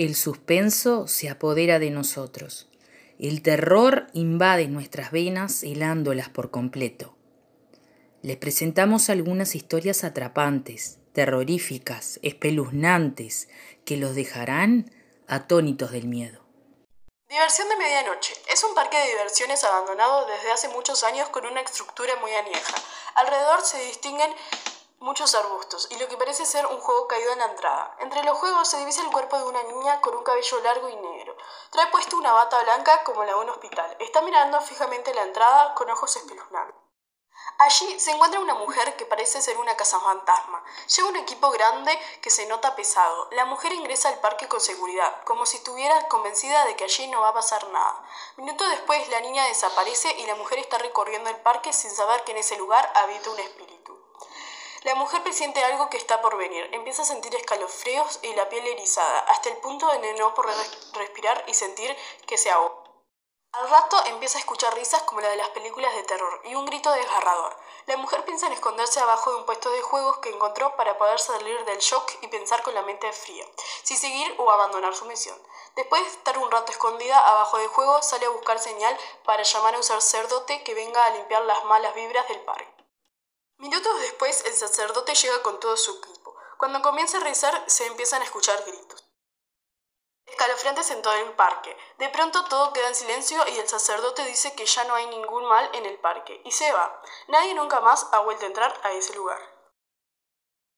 El suspenso se apodera de nosotros. El terror invade nuestras venas helándolas por completo. Les presentamos algunas historias atrapantes, terroríficas, espeluznantes, que los dejarán atónitos del miedo. Diversión de Medianoche es un parque de diversiones abandonado desde hace muchos años con una estructura muy añeja. Alrededor se distinguen muchos arbustos y lo que parece ser un juego caído en la entrada. Entre los juegos se divisa el cuerpo de una niña con un cabello largo y negro. Trae puesto una bata blanca como la de un hospital. Está mirando fijamente la entrada con ojos espeluznantes. Allí se encuentra una mujer que parece ser una casa fantasma. Lleva un equipo grande que se nota pesado. La mujer ingresa al parque con seguridad, como si estuviera convencida de que allí no va a pasar nada. Minutos después la niña desaparece y la mujer está recorriendo el parque sin saber que en ese lugar habita un espíritu. La mujer presiente algo que está por venir. Empieza a sentir escalofríos y la piel erizada, hasta el punto de no poder respirar y sentir que se ahoga. Al rato empieza a escuchar risas como la de las películas de terror y un grito desgarrador. La mujer piensa en esconderse abajo de un puesto de juegos que encontró para poder salir del shock y pensar con la mente fría, si seguir o abandonar su misión. Después de estar un rato escondida abajo del juego, sale a buscar señal para llamar a un sacerdote que venga a limpiar las malas vibras del parque. Minutos después, el sacerdote llega con todo su equipo. Cuando comienza a rezar, se empiezan a escuchar gritos. Escalofriantes en todo el parque. De pronto todo queda en silencio y el sacerdote dice que ya no hay ningún mal en el parque y se va. Nadie nunca más ha vuelto a entrar a ese lugar.